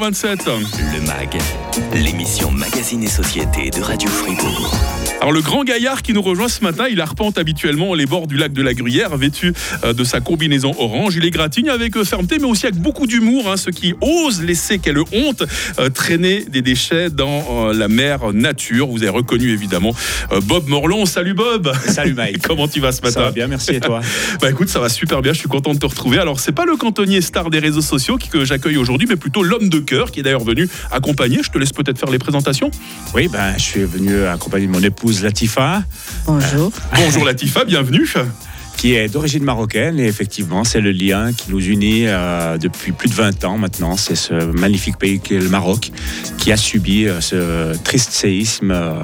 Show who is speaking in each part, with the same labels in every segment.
Speaker 1: 27.
Speaker 2: Le MAG, l'émission Magazine et Société de Radio Fribourg.
Speaker 1: Alors le grand gaillard qui nous rejoint ce matin, il arpente habituellement les bords du lac de la Gruyère, vêtu euh, de sa combinaison orange. Il est gratigne avec euh, fermeté, mais aussi avec beaucoup d'humour. Hein, ceux qui osent laisser, quelle honte, euh, traîner des déchets dans la mer nature. Vous avez reconnu évidemment Bob Morlon. Salut Bob.
Speaker 3: Salut Mike.
Speaker 1: Comment tu vas ce matin?
Speaker 3: Ça va bien, merci et toi?
Speaker 1: Bah écoute, ça va super bien. Je suis content de te retrouver. Alors c'est pas le cantonnier star des réseaux sociaux que j'accueille aujourd'hui, mais plutôt l'homme de qui est d'ailleurs venu accompagner. Je te laisse peut-être faire les présentations.
Speaker 3: Oui, ben je suis venu accompagner mon épouse Latifa.
Speaker 4: Bonjour.
Speaker 1: Bonjour Latifa, bienvenue
Speaker 3: qui est d'origine marocaine et effectivement c'est le lien qui nous unit euh, depuis plus de 20 ans maintenant. C'est ce magnifique pays qu'est le Maroc qui a subi euh, ce triste séisme euh,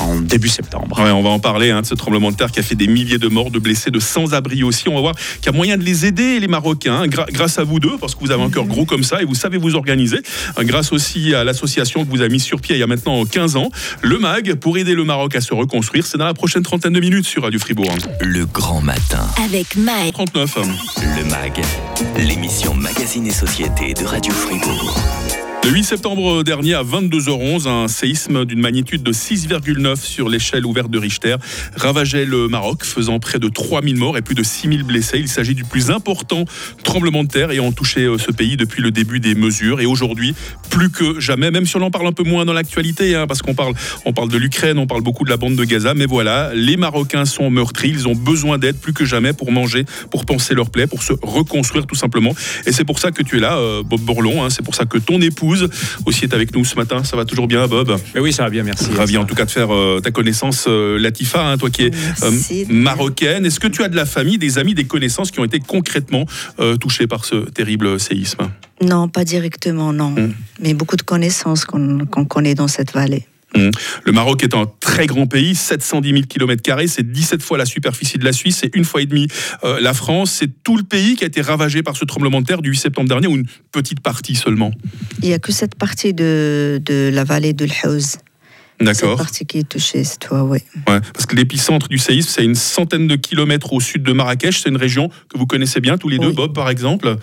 Speaker 3: en début septembre.
Speaker 1: on va en parler hein, de ce tremblement de terre qui a fait des milliers de morts, de blessés, de sans-abri aussi. On va voir qu'il y a moyen de les aider les Marocains hein, grâce à vous deux parce que vous avez un cœur gros comme ça et vous savez vous organiser. grâce aussi à l'association que vous avez mise sur pied il y a maintenant 15 ans, le MAG pour aider le Maroc à se reconstruire. C'est dans la prochaine trentaine de minutes sur Radio Fribourg. Hein.
Speaker 2: Le grand matin
Speaker 4: avec Mag.
Speaker 1: 39.
Speaker 2: Le MAG, l'émission Magazine et Société de Radio Fribourg.
Speaker 1: Le 8 septembre dernier, à 22h11, un séisme d'une magnitude de 6,9 sur l'échelle ouverte de Richter ravageait le Maroc, faisant près de 3000 morts et plus de 6000 blessés. Il s'agit du plus important tremblement de terre ayant touché euh, ce pays depuis le début des mesures. Et aujourd'hui, plus que jamais, même si on en parle un peu moins dans l'actualité, hein, parce qu'on parle, on parle de l'Ukraine, on parle beaucoup de la bande de Gaza, mais voilà, les Marocains sont meurtris, ils ont besoin d'aide plus que jamais pour manger, pour penser leur plaie, pour se reconstruire tout simplement. Et c'est pour ça que tu es là, euh, Bob Borlon, hein. c'est pour ça que ton épouse aussi est avec nous ce matin. Ça va toujours bien, Bob
Speaker 3: Oui, ça va bien, merci.
Speaker 1: Ravi en tout cas de faire euh, ta connaissance, euh, Latifa, hein, toi qui es euh, marocaine. Est-ce que tu as de la famille, des amis, des connaissances qui ont été concrètement touchés par ce terrible séisme?
Speaker 4: Non, pas directement, non. Hmm. Mais beaucoup de connaissances qu'on connaît dans cette vallée.
Speaker 1: Mmh. Le Maroc est un très grand pays, 710 000 km, c'est 17 fois la superficie de la Suisse, c'est une fois et demie euh, la France. C'est tout le pays qui a été ravagé par ce tremblement de terre du 8 septembre dernier, ou une petite partie seulement
Speaker 4: Il n'y a que cette partie de, de la vallée de l'Haouz.
Speaker 1: D'accord.
Speaker 4: Cette partie qui est touchée, c'est toi, oui.
Speaker 1: Ouais, parce que l'épicentre du séisme, c'est une centaine de kilomètres au sud de Marrakech. C'est une région que vous connaissez bien tous les deux, Bob, par exemple.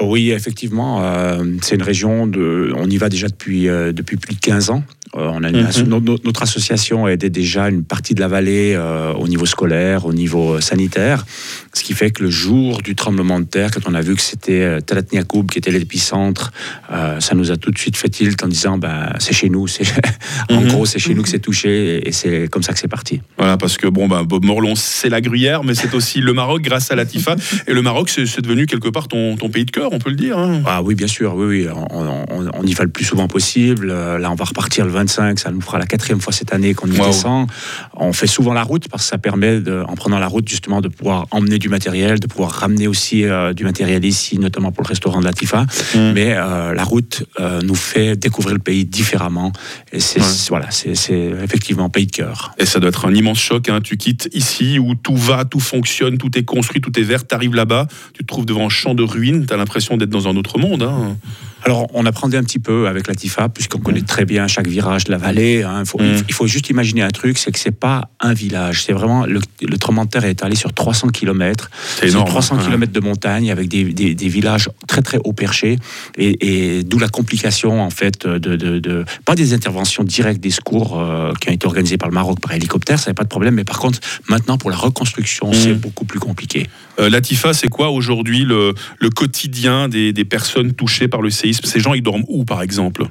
Speaker 3: Oui, effectivement, euh, c'est une région de. On y va déjà depuis euh, depuis plus de 15 ans. Euh, on a mhm. notre, association a aidé déjà une partie de la vallée euh, au niveau scolaire, au niveau euh, sanitaire, ce qui fait que le jour du tremblement de terre, quand on a vu que c'était Talat Niakoub qui était l'épicentre, ça nous a tout de suite fait tilt en disant ben, c'est chez nous, en mhm. gros c'est chez nous que c'est touché et c'est comme ça que c'est parti.
Speaker 1: Voilà, parce que bon, ben, Bob Morlon c'est la Gruyère, mais c'est aussi le Maroc grâce à la Tifa et le Maroc c'est devenu quelque part ton, ton, pays de cœur, on peut le dire. Hein.
Speaker 3: Ah oui, bien sûr, oui, oui, on, on, y va le plus souvent possible. Là, on va repartir le 25, ça nous fera la quatrième fois cette année qu'on y descend. On fait souvent la route parce que ça permet, de, en prenant la route justement, de pouvoir emmener du matériel, de pouvoir ramener aussi euh, du matériel ici, notamment pour le restaurant de la Tifa. Mm. Mais euh, la route euh, nous fait découvrir le pays différemment. Et c'est voilà, c'est effectivement pays de cœur.
Speaker 1: Et ça doit être un immense choc. Hein. Tu quittes ici où tout va, tout fonctionne, tout est construit, tout est vert. Tu arrives là-bas, tu te trouves devant un champ de ruines. Tu as l'impression d'être dans un autre monde. Hein.
Speaker 3: Alors, on apprenait un petit peu avec la TIFA, puisqu'on connaît très bien chaque virage de la vallée. Hein. Mm. Il, faut, juste imaginer un truc, c'est que c'est pas un village. C'est vraiment le, le tremblement de terre est allé sur 300 km. C'est 300 km de montagne avec des, villages très très haut perchés, et, d'où la complication en fait de, pas des interventions directes des secours euh, qui ont été organisées par le Maroc par hélicoptère, ça n'est pas de problème. Mais par contre, maintenant pour la reconstruction, mm. c'est beaucoup plus compliqué.
Speaker 1: Euh, la TIFA, c'est quoi aujourd'hui le, quotidien des, des personnes touchées par le séisme? Ces gens, ils dorment où, par exemple?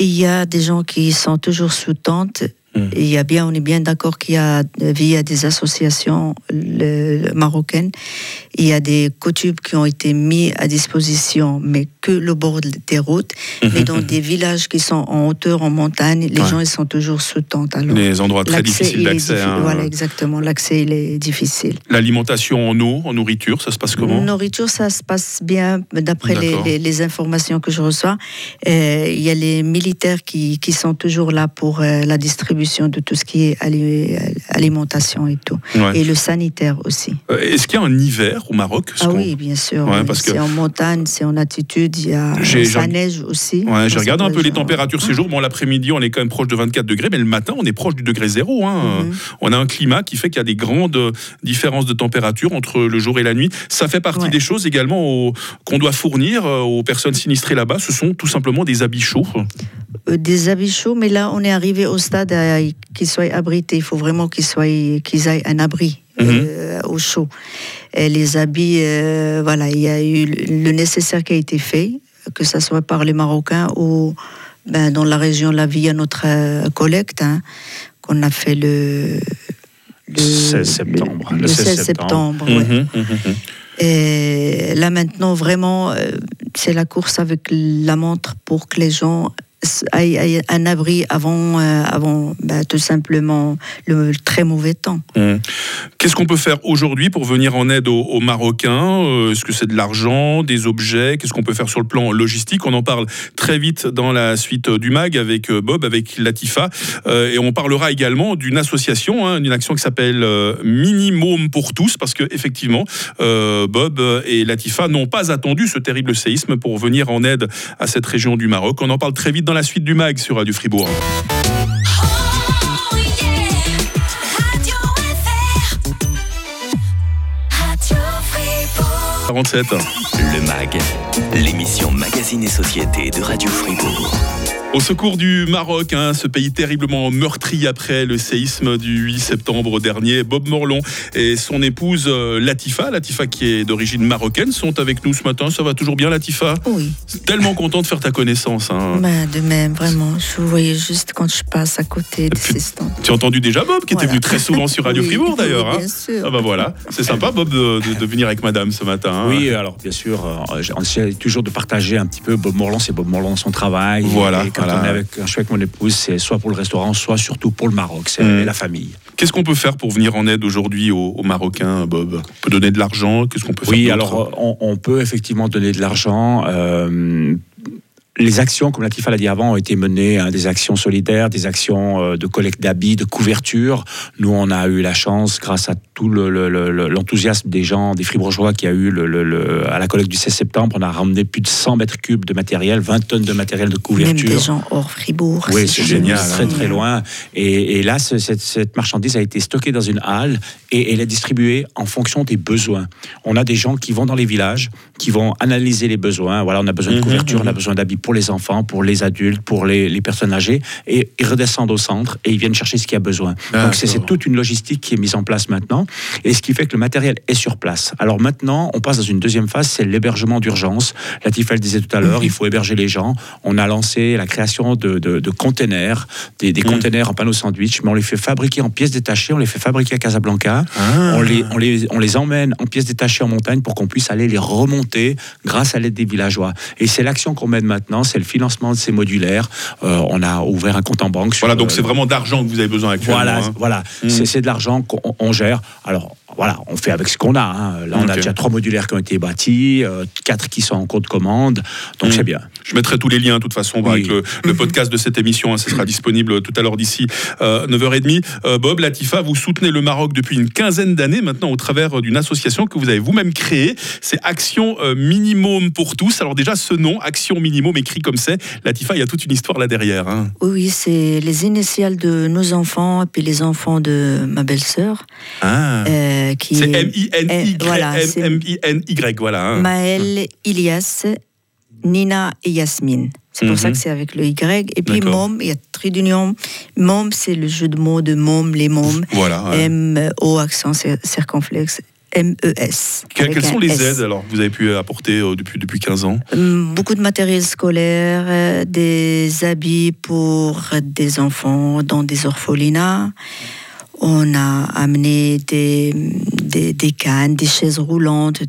Speaker 4: Il y a des gens qui sont toujours sous tente Mm. il y a bien, on est bien d'accord qu'il y a, via des associations marocaines, il y a des coutumes qui ont été mis à disposition, mais que le bord des routes. Mm-hmm. Mais dans des villages qui sont en hauteur, en montagne, les gens, ils sont toujours sous tente.
Speaker 1: Alors, les endroits très difficiles d'accès. Hein.
Speaker 4: Voilà, exactement. L'accès, il est difficile.
Speaker 1: L'alimentation en eau, en nourriture, ça se passe comment?
Speaker 4: Nourriture, ça se passe bien, d'après les, les, informations que je reçois. Euh, il y a les militaires qui, qui sont toujours là pour euh, la distribution de tout ce qui est alimentation et tout. Et le sanitaire aussi.
Speaker 1: Euh, est-ce qu'il y a un hiver au Maroc
Speaker 4: Ah oui, bien sûr. c'est en montagne, c'est en altitude, il y a ça neige aussi.
Speaker 1: j'ai regardé un peu les températures ces jours. Bon, l'après-midi, on est quand même proche de 24 degrés, mais le matin, on est proche du degré zéro. Hein. Mhm. On a un climat qui fait qu'il y a des grandes différences de température entre le jour et la nuit. Ça fait partie des choses également qu'on doit fournir euh, aux personnes sinistrées là-bas. Ce sont tout simplement des habits chauds.
Speaker 4: Euh, des habits chauds, mais là, on est arrivé au stade qu'ils soient abrités. Il faut vraiment qu'ils soient, qu'ils aient un abri. Mhm. Euh, au chaud. Et les habits, voilà, il y a eu le nécessaire qui a été fait, que ce soit par les Marocains ou ben, dans la région La Vie à notre collecte, hein, qu'on a fait le,
Speaker 3: le 16 septembre.
Speaker 4: Le, 16, septembre. Mhm, mhm, Et là maintenant, vraiment, c'est la course avec la montre pour que les gens un abri avant, euh, avant bah, tout simplement le, très mauvais temps.
Speaker 1: Mmh. Qu'est-ce qu'on peut faire aujourd'hui pour venir en aide aux, Marocains? Euh, Est-ce que c'est de l'argent, des objets? Qu'est-ce qu'on peut faire sur le plan logistique? On en parle très vite dans la suite du MAG avec euh, Bob, avec Latifa. et on parlera également d'une association, hein, d'une action qui s'appelle Minimum pour tous, parce que effectivement, Bob et Latifa n'ont pas attendu ce terrible séisme pour venir en aide à cette région du Maroc. On en parle très vite dans la suite du MAG sur Radio Fribourg. 47.
Speaker 2: Le MAG, l'émission Magazine et Société de Radio Fribourg.
Speaker 1: Au secours du Maroc, hein, ce pays terriblement meurtri après le séisme du 8 septembre dernier, Bob Morlon et son épouse euh, Latifa, Latifa qui est d'origine marocaine, sont avec nous ce matin. Ça va toujours bien, Latifa
Speaker 4: Oui.
Speaker 1: Tellement content de faire ta connaissance. Hein.
Speaker 4: Bah, de même, vraiment. Je vous voyais juste quand je passe à côté de ces stands.
Speaker 1: Tu as entendu déjà Bob, qui était venu très souvent sur Radio Fribourg d'ailleurs.
Speaker 4: Hein. Bien sûr.
Speaker 1: Ah bah voilà, c'est sympa Bob de, venir avec Madame ce matin. Hein.
Speaker 3: Oui, alors bien sûr, euh, on essaie toujours de partager un petit peu Bob Morlon, c'est Bob Morlon son travail.
Speaker 1: Voilà
Speaker 3: quand on est avec, je suis avec mon épouse, c'est soit pour le restaurant, soit surtout pour le Maroc, c'est mm. la famille.
Speaker 1: Qu'est-ce qu'on peut faire pour venir en aide aujourd'hui aux, Marocains, Bob? On peut donner de l'argent? Qu'est-ce qu'on peut faire
Speaker 3: Oui, alors on, peut effectivement donner de l'argent. Euh, les actions, comme Latifa l'a dit avant, ont été menées, hein, des actions solidaires, des actions euh, de collecte d'habits, de couverture. Nous, on a eu la chance, grâce à tout l'enthousiasme des gens, des fribourgeois qui a eu à la collecte du 16 septembre, on a ramené plus de 100 mètres cubes de matériel, 20 tonnes de matériel de couverture.
Speaker 4: Même des gens hors Fribourg.
Speaker 3: Oui, c'est génial, très très loin. Et, là, cette, marchandise a été stockée dans une halle et elle est distribuée en fonction des besoins. On a des gens qui vont dans les villages, qui vont analyser les besoins. Voilà, on a besoin de mhm, couverture, on a mhm. besoin d'habits pour les enfants, pour les adultes, pour les, personnes âgées, et ils redescendent au centre et ils viennent chercher ce qu'il y a besoin. Donc c'est toute une logistique qui est mise en place maintenant, et ce qui fait que le matériel est sur place. Alors maintenant, on passe dans une deuxième phase, c'est l'hébergement d'urgence. Latifa le disait tout à l'heure, il faut héberger les gens. On a lancé la création de, de, containers, des, des containers en panneaux sandwich, mais on les fait fabriquer en pièces détachées, on les fait fabriquer à Casablanca, ah. on, les, on, les, on les emmène en pièces détachées en montagne pour qu'on puisse aller les remonter grâce à l'aide des villageois. Et c'est l'action qu'on mène maintenant, c'est le financement de ces modulaires. Euh, on a ouvert un compte en banque.
Speaker 1: voilà, donc c'est vraiment d'argent que vous avez besoin actuellement.
Speaker 3: Voilà, hein. voilà. Mmh. c'est de l'argent qu'on gère. Alors, voilà, on fait avec ce qu'on a. Hein. Là, on a déjà trois modulaires qui ont été bâtis, euh, quatre qui sont en cours de commande, donc mmh. c'est bien.
Speaker 1: Je mettrai tous les liens, de toute façon, avec le, podcast de cette émission. Hein, ce sera disponible tout à l'heure d'ici 9h30. Euh, euh, Bob, Latifa, vous soutenez le Maroc depuis une quinzaine d'années maintenant au travers d'une association que vous avez vous-même créée. C'est Action Minimum pour tous. Alors déjà, ce nom, Action Minimum, écrit comme c'est, Latifa, il y a toute une histoire là derrière. Hein.
Speaker 4: Oui, c'est les initiales de nos enfants et puis les enfants de ma belle-sœur.
Speaker 1: Ah. C'est M-I-N-Y, voilà, M-I-N-Y, voilà.
Speaker 4: Hein. Maël, Ilias, Nina et Yasmine. C'est pour ça mhm. que c'est avec le Y. Et puis Mom, il y a trait d'union. Mom, c'est le jeu de mots de Mom, les Mômes.
Speaker 1: Voilà.
Speaker 4: M-O, accent circonflexe. M-E-S.
Speaker 1: quelles sont les aides alors que vous avez pu apporter euh, depuis, depuis 15 ans?
Speaker 4: Hum, Beaucoup de matériel scolaire, euh, des habits pour des enfants dans des orphelinats. On a amené des, des, cannes, des chaises roulantes,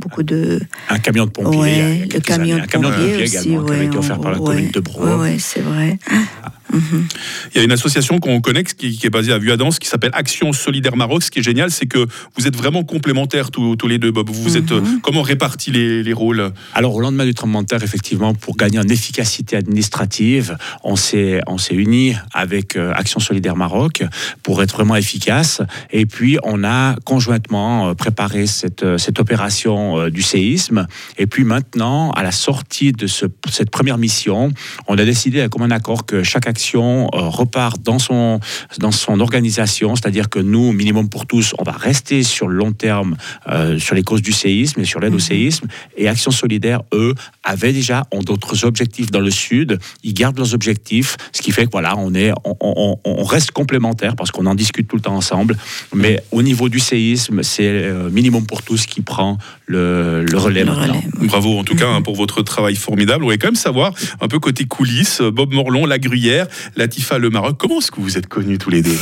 Speaker 4: beaucoup de...
Speaker 3: Un camion de pompier.
Speaker 4: le camion de,
Speaker 3: un camion de pompier aussi,
Speaker 4: également,
Speaker 3: qui avait été offert par la commune de Bro.
Speaker 4: Oui, c'est vrai.
Speaker 3: Ah.
Speaker 1: Il y a une association qu'on connaît qui, est basée à Vuadens qui s'appelle Action Solidaire Maroc. Ce qui est génial, c'est que vous êtes vraiment complémentaires tous, les deux, Bob. Vous êtes mhm. comment répartis les, rôles?
Speaker 3: Alors au lendemain du tremblement de terre, effectivement, pour gagner en efficacité administrative, on s'est on s'est unis avec euh, Action Solidaire Maroc pour être vraiment efficace. Et puis on a conjointement euh, préparé cette euh, cette opération du séisme. Et puis maintenant, à la sortie de ce, cette première mission, on a décidé comme un accord que chaque action euh, repart dans son, dans son organisation, c'est-à-dire que nous, Minimum pour tous, on va rester sur le long terme euh, sur les causes du séisme et sur l'aide au mhm. séisme. Et Action Solidaire, eux, avaient déjà ont d'autres objectifs dans le sud. Ils gardent leurs objectifs, ce qui fait que voilà, on est, on, on, reste complémentaires parce qu'on en discute tout le temps ensemble. Mais au niveau du séisme, c'est euh, Minimum pour tous qui prend le, le relais maintenant.
Speaker 1: Bravo en tout cas hein, pour votre travail formidable. On voudrait quand même savoir un peu côté coulisses, Bob Morlon, La Gruyère, Latifa Le Maroc. Comment est-ce que vous êtes connus tous les deux?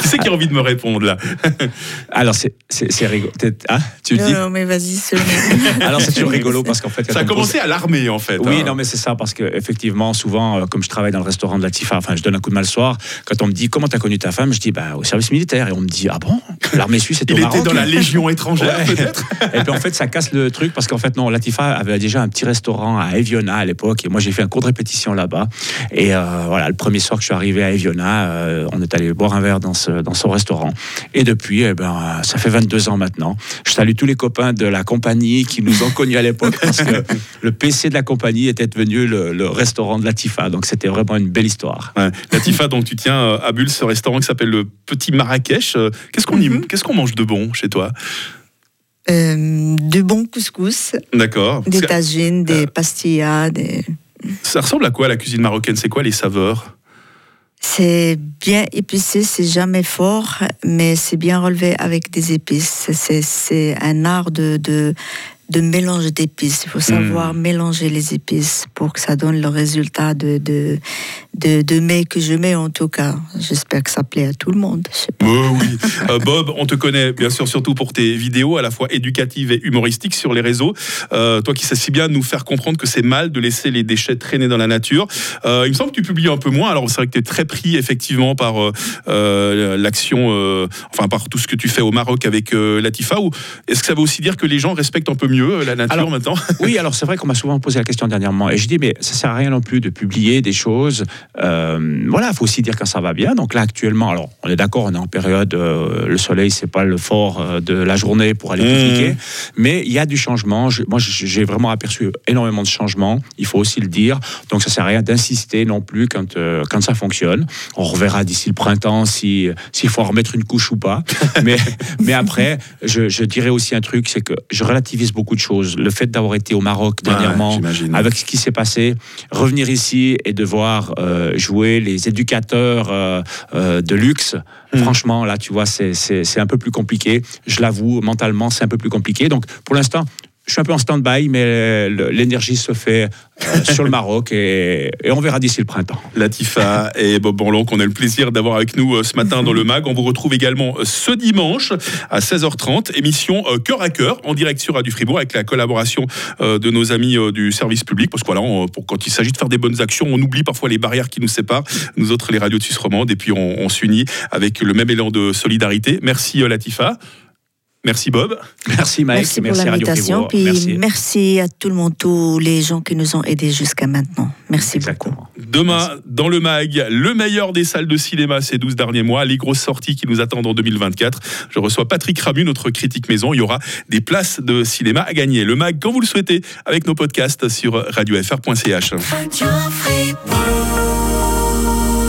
Speaker 1: Qui c'est qui a envie de me répondre là?
Speaker 3: Alors c'est rigolo.
Speaker 4: Ah, tu le dis? Non, mais vas-y.
Speaker 3: Alors c'est toujours rigolo parce qu'en fait.
Speaker 1: Ça a commencé à l'armée en fait.
Speaker 3: Oui, hein. non mais c'est ça parce que effectivement souvent euh, comme je travaille dans le restaurant de Latifa, enfin je donne un coup de mal le soir. Quand on me dit comment tu as connu ta femme, je dis bah au service militaire et on me dit ah bon? L'armée suisse au
Speaker 1: Il
Speaker 3: était
Speaker 1: dans la Légion étrangère peut-être.
Speaker 3: et puis en fait ça casse le truc parce qu'en fait non Latifa avait déjà un petit restaurant à Eviona à l'époque et moi j'ai fait un cours de répétition là-bas et euh, voilà le premier soir que je suis arrivé à Eviona, euh, on est allé boire un verre dans, ce, dans son restaurant. Et depuis, eh ben, ça fait 22 ans maintenant. Je salue tous les copains de la compagnie qui nous ont connus à l'époque parce que le PC de la compagnie était devenu le, restaurant de Latifa. Donc c'était vraiment une belle histoire.
Speaker 1: Latifa, donc tu tiens euh, à Bulle ce restaurant qui s'appelle le Petit Marrakech. Qu'est-ce qu'on mm qu'est-ce qu'on mange de bon chez toi
Speaker 4: euh, du bon couscous.
Speaker 1: D'accord.
Speaker 4: Des tagines, des pastillas, des...
Speaker 1: Ça ressemble à quoi la cuisine marocaine? C'est quoi les saveurs?
Speaker 4: C'est bien épicé, c'est jamais fort, mais c'est bien relevé avec des épices. C'est un art de, de de mélange d'épices. Il faut savoir hmm. mélanger les épices pour que ça donne le résultat de, de, de, mets que je mets en tout cas. J'espère que ça plaît à tout le monde.
Speaker 1: oui. Euh, Bob, on te connaît bien sûr surtout pour tes vidéos à la fois éducatives et humoristiques sur les réseaux. Euh, toi qui sais si bien nous faire comprendre que c'est mal de laisser les déchets traîner dans la nature. Euh, il me semble que tu publies un peu moins. Alors c'est vrai que tu es très pris effectivement par l'action, enfin par tout ce que tu fais au Maroc avec Latifa. Ou est-ce que ça veut aussi dire que les gens respectent un peu mieux euh, la nature maintenant
Speaker 3: Oui, alors c'est vrai qu'on m'a souvent posé la question dernièrement. Et je dis, mais ça sert à rien non plus de publier des choses. Euh, voilà, il faut aussi dire quand ça va bien. Donc là, actuellement, alors on est d'accord, on est en période, euh, le soleil, c'est pas le fort de la journée pour aller mmh. Mais il y a du changement. moi, j'ai vraiment aperçu énormément de changements. Il faut aussi le dire. Donc ça sert à rien d'insister non plus quand, quand ça fonctionne. On reverra d'ici le printemps s'il faut remettre une couche ou pas. mais, mais après, je, je dirais aussi un truc, c'est que je relativise beaucoup de choses. Le fait d'avoir été au Maroc dernièrement, avec ce qui s'est passé, revenir ici et devoir euh, jouer les éducateurs euh, euh, de luxe, hmm. franchement, là, tu vois, c'est un peu plus compliqué. Je l'avoue, mentalement, c'est un peu plus compliqué. Donc, pour l'instant, je suis un peu en stand-by, mais l'énergie se fait euh, sur le Maroc et, on verra d'ici le printemps.
Speaker 1: Latifa et Bob Bonlon, qu'on a le plaisir d'avoir avec nous euh, ce matin dans le MAG. On vous retrouve également euh, ce dimanche à 16h30, émission Cœur à Cœur en direct sur Radio Fribourg avec la collaboration de nos amis du service public. Parce que voilà, pour, quand il s'agit de faire des bonnes actions, on oublie parfois les barrières qui nous séparent, nous autres les radios de Suisse romande, et puis on, on s'unit avec le même élan de solidarité. Merci Latifa. Merci Bob.
Speaker 3: Merci Mike.
Speaker 4: Merci pour l'invitation. merci. merci. à tout le monde, tous les gens qui nous ont aidés jusqu'à maintenant. Merci beaucoup.
Speaker 1: Demain, dans le MAG, le meilleur des salles de cinéma ces 12 derniers mois, les grosses sorties qui nous attendent en 2024. Je reçois Patrick Ramu, notre critique maison. Il y aura des places de cinéma à gagner. Le MAG, quand vous le souhaitez, avec nos podcasts sur radiofr.ch. Radio